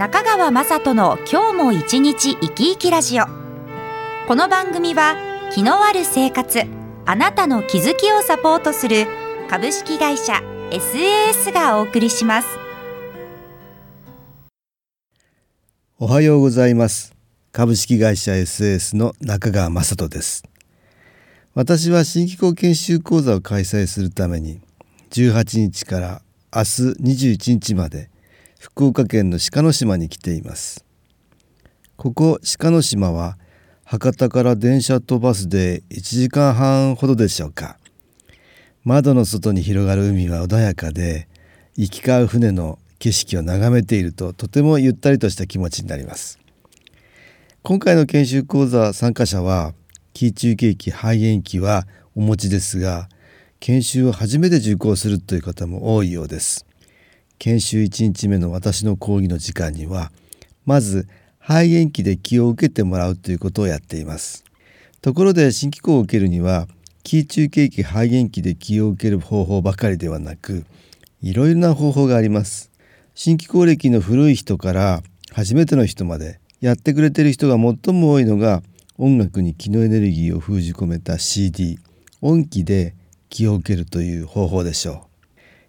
中川雅人の今日も一日生き生きラジオ。この番組は気のある生活あなたの気づきをサポートする株式会社 SAS がお送りします。おはようございます。株式会社 SAS の中川雅人です。私は新機構研修講座を開催するために18日から明日21日まで福岡県の鹿の島に来ています。ここ鹿の島は博多から電車とバスで1時間半ほどでしょうか。窓の外に広がる海は穏やかで行き交う船の景色を眺めているととてもゆったりとした気持ちになります。今回の研修講座参加者は気中景気肺炎期はお持ちですが研修を初めて受講するという方も多いようです。研修1日目の私の講義の時間にはまず肺炎期で気を受けてもらうということをやっています。ところで新機構を受けるには気中景気肺炎期で気を受ける方法ばかりではなくいろいろな方法があります。新機構歴の古い人から初めての人までやってくれてる人が最も多いのが音楽に気のエネルギーを封じ込めた CD 音気で気を受けるという方法でしょう。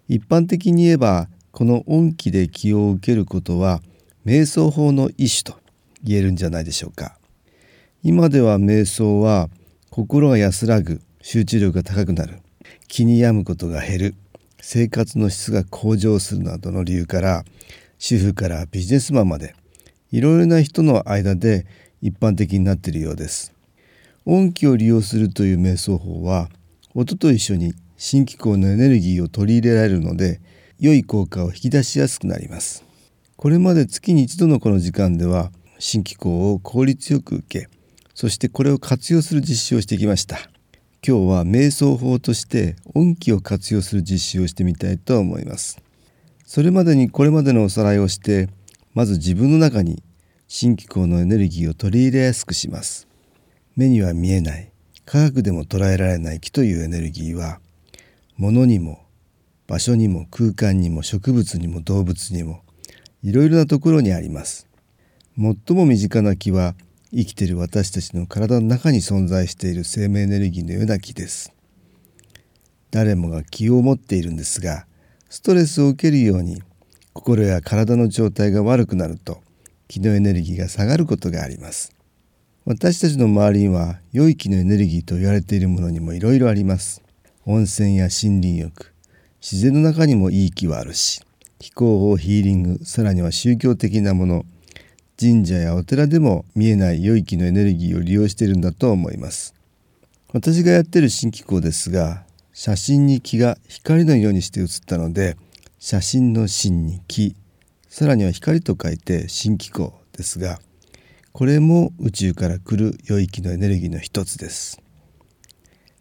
一般的に言えばこの音気で気を受けることは瞑想法の一種と言えるんじゃないでしょうか。今では瞑想は心が安らぐ集中力が高くなる。気に病むことが減る。生活の質が向上するなどの理由から主婦からビジネスマンまでいろいろな人の間で一般的になっているようです。音気を利用するという瞑想法は音と一緒に新機構のエネルギーを取り入れられるので良い効果を引き出しやすくなります。これまで月に一度のこの時間では新機構を効率よく受けそしてこれを活用する実施をしてきました。今日は瞑想法として音気を活用する実施をしてみたいと思います。それまでにこれまでのおさらいをしてまず自分の中に新機構のエネルギーを取り入れやすくします。目には見えない科学でも捉えられない気というエネルギーは物にも場所にも空間にも植物にも動物にもいろいろなところにあります。最も身近な気は生きている私たちの体の中に存在している生命エネルギーのような気です。誰もが気を持っているんですがストレスを受けるように心や体の状態が悪くなると気のエネルギーが下がることがあります。私たちの周りには良い気のエネルギーと言われているものにもいろいろあります。温泉や森林浴自然の中にもいい気はあるし気候法ヒーリングさらには宗教的なもの神社やお寺でも見えない良い気のエネルギーを利用しているんだと思います。私がやってる新機構ですが写真に気が光のようにして写ったので写真の芯に気さらには光と書いて新機構ですがこれも宇宙から来る良い気のエネルギーの一つです。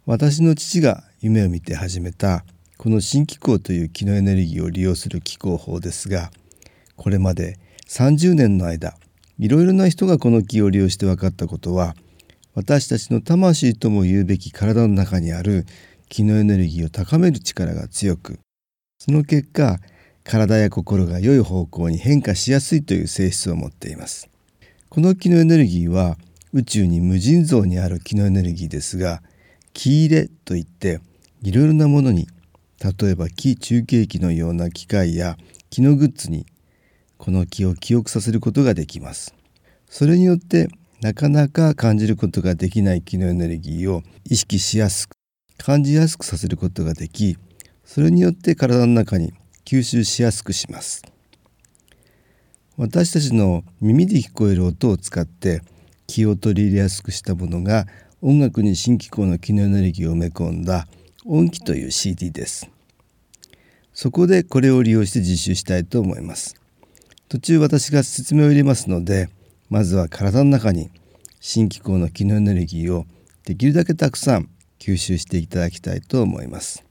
私の父が夢を見て始めたこの新気候という気のエネルギーを利用する気候法ですがこれまで30年の間いろいろな人がこの気を利用して分かったことは私たちの魂とも言うべき体の中にある気のエネルギーを高める力が強くその結果体や心が良い方向に変化しやすいという性質を持っています。この気のエネルギーは宇宙に無尽蔵にある気のエネルギーですが気入れといっていろいろなものに例えば気中継機のような機械や気のグッズにこの気を記憶させることができます。それによってなかなか感じることができない気のエネルギーを意識しやすく感じやすくさせることができそれによって体の中に吸収しやすくします。私たちの耳で聞こえる音を使って気を取り入れやすくしたものが音楽に新機構の気のエネルギーを埋め込んだ音機という CD です。そこでこれを利用して実習したいと思います。途中私が説明を入れますのでまずは体の中に新機構の気のエネルギーをできるだけたくさん吸収していただきたいと思います。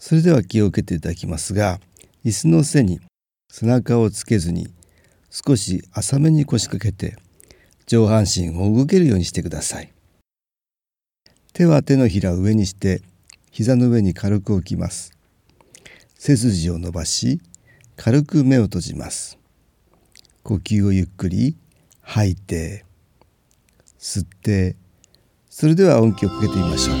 それでは気を受けていただきますが椅子の背に背中をつけずに少し浅めに腰掛けて上半身を動けるようにしてください。手は手のひらを上にして膝の上に軽く置きます。背筋を伸ばし軽く目を閉じます。呼吸をゆっくり吐いて吸ってそれでは音気をかけてみましょう。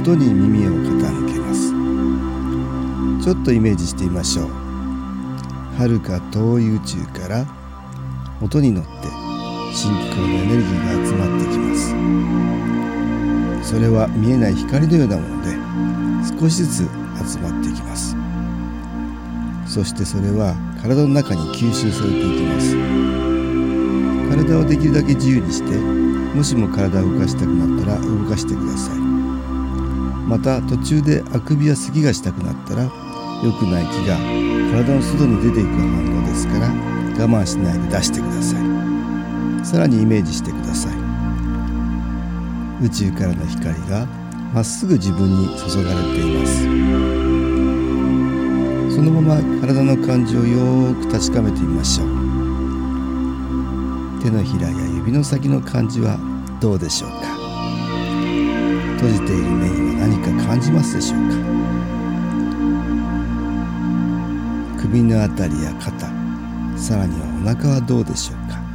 音に耳を傾けます。ちょっとイメージしてみましょう。遥か遠い宇宙から音に乗って新機構のエネルギーが集まってきます。それは見えない光のようなもので少しずつ集まっていきます。そしてそれは体の中に吸収されていきます。体をできるだけ自由にしてもしも体を動かしたくなったら動かしてください。また途中であくびや咳がしたくなったら良くない気が体の外に出ていく反応ですから我慢しないで出してください。さらにイメージしてください宇宙からの光がまっすぐ自分に注がれています。そのまま体の感じをよーく確かめてみましょう。手のひらや指の先の感じはどうでしょうか？閉じている目には何か感じますでしょうか？首のあたりや肩さらにはお腹はどうでしょうか？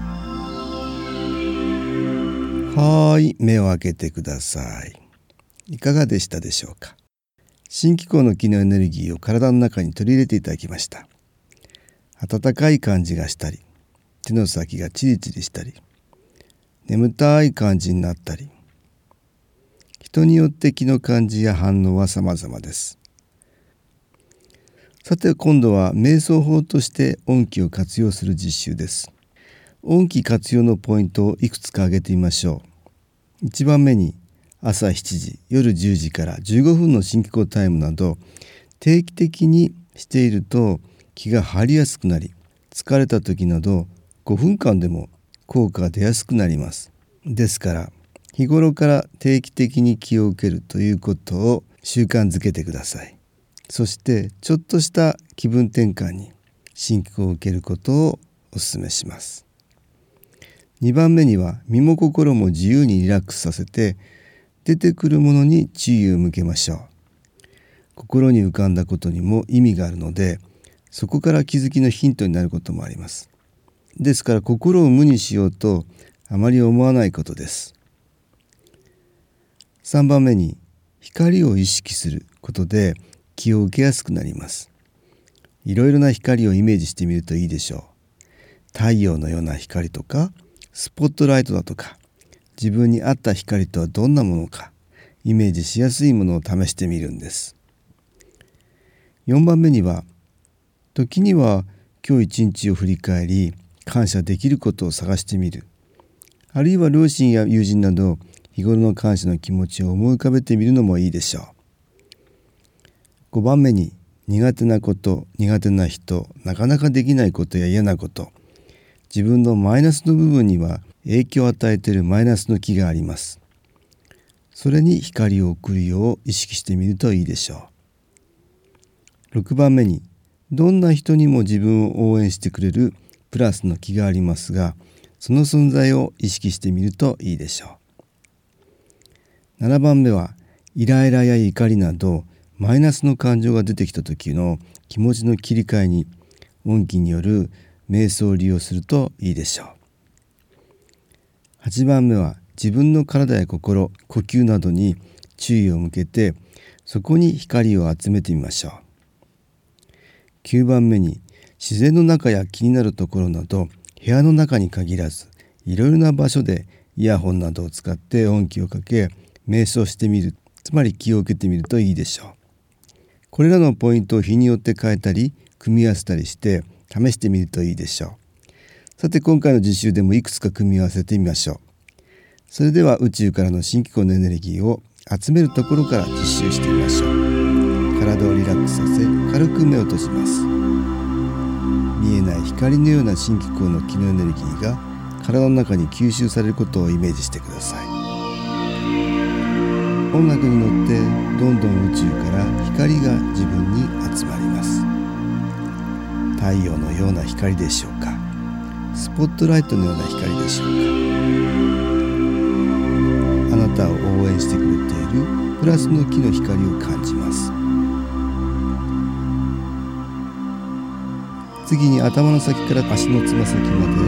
はい目を開けてください。いかがでしたでしょうか？新機構の機能エネルギーを体の中に取り入れていただきました。温かい感じがしたり手の先がチリチリしたり眠たい感じになったり人によって気の感じや反応は様々です。さて今度は瞑想法として音気を活用する実習です。音気活用のポイントをいくつか挙げてみましょう。1番目に朝7時夜10時から15分の新機構タイムなど定期的にしていると気が張りやすくなり疲れた時など5分間でも効果が出やすくなります。ですから日頃から定期的に気を受けるということを習慣づけてください。そしてちょっとした気分転換に新機構を受けることをお勧めします。2番目には身も心も自由にリラックスさせて出てくるものに注意を向けましょう。心に浮かんだことにも意味があるのでそこから気づきのヒントになることもあります。ですから心を無にしようとあまり思わないことです。3番目に光を意識することで気を受けやすくなります。いろいろな光をイメージしてみるといいでしょう。太陽のような光とかスポットライトだとか自分に合った光とはどんなものかイメージしやすいものを試してみるんです。4番目には時には今日一日を振り返り感謝できることを探してみる。あるいは両親や友人など日頃の感謝の気持ちを思い浮かべてみるのもいいでしょう。5番目に苦手なこと苦手な人なかなかできないことや嫌なこと自分のマイナスの部分には影響を与えているマイナスの気があります。それに光を送るよう意識してみるといいでしょう。6番目にどんな人にも自分を応援してくれるプラスの気がありますがその存在を意識してみるといいでしょう。7番目はイライラや怒りなどマイナスの感情が出てきた時の気持ちの切り替えに音気による瞑想を利用するといいでしょう。8番目は自分の体や心呼吸などに注意を向けてそこに光を集めてみましょう。9番目に自然の中や気になるところなど部屋の中に限らずいろいろな場所でイヤホンなどを使って音気をかけ瞑想してみるつまり気を受けてみるといいでしょう。これらのポイントを日によって変えたり組み合わせたりして試してみるといいでしょう。さて今回の実習でもいくつか組み合わせてみましょう。それでは宇宙からの新機構のエネルギーを集めるところから実習してみましょう。体をリラックスさせ軽く目を閉じます。見えない光のような新機構の気のエネルギーが体の中に吸収されることをイメージしてください。音楽に乗ってどんどん宇宙から光が自分に集まります。太陽のような光でしょうか？スポットライトのような光でしょうか？あなたを応援してくれているプラスの木の光を感じます。次に頭の先から足のつま先まで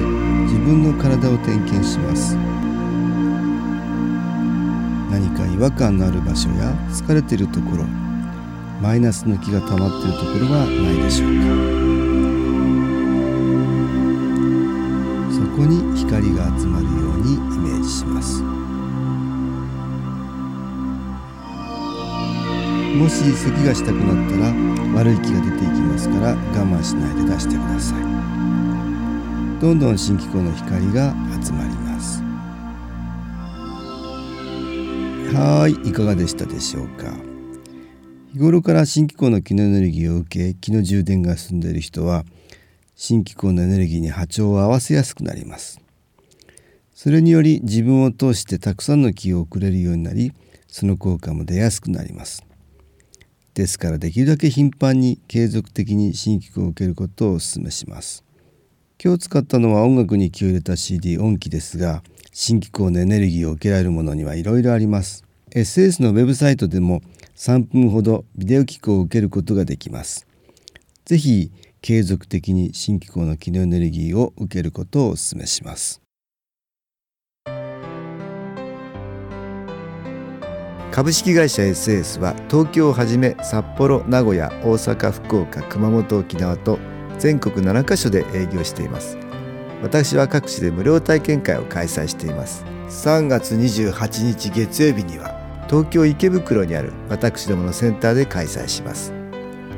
自分の体を点検します。何か違和感のある場所や疲れているところマイナスの気が溜まっているところはないでしょうか？こに光が集まるようにイメージします。もし咳がしたくなったら悪い気が出ていきますから我慢しないで出してください。どんどん新機構の光が集まります。はいいかがでしたでしょうか。日頃から新機構の気のエネルギーを受け気の充電が進んでいる人は新機構のエネルギーに波長を合わせやすくなります。それにより自分を通してたくさんの気を送れるようになりその効果も出やすくなります。ですからできるだけ頻繁に継続的に新機構を受けることをお勧めします。今日使ったのは音楽に気を入れた CD 音機ですが新機構のエネルギーを受けられるものにはいろいろあります。SS のウェブサイトでも3分ほどビデオ機構を受けることができます。ぜひ継続的に新機構の機能エネルギーを受けることをお勧めします。株式会社 SS は東京をはじめ札幌名古屋大阪福岡熊本沖縄と全国7カ所で営業しています。私は各地で無料体験会を開催しています。3月28日月曜日には東京池袋にある私どものセンターで開催します。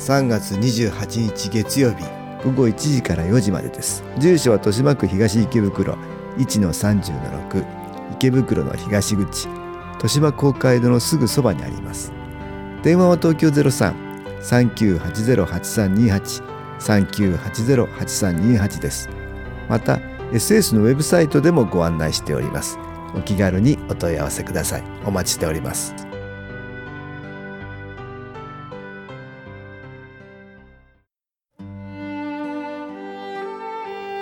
3月28日月曜日午後1時から4時までです。住所は豊島区東池袋1-30-6池袋の東口豊島公会堂のすぐそばにあります。電話は東京03-3980-8328 3980-8328です。また SS のウェブサイトでもご案内しております。お気軽にお問い合わせください。お待ちしております。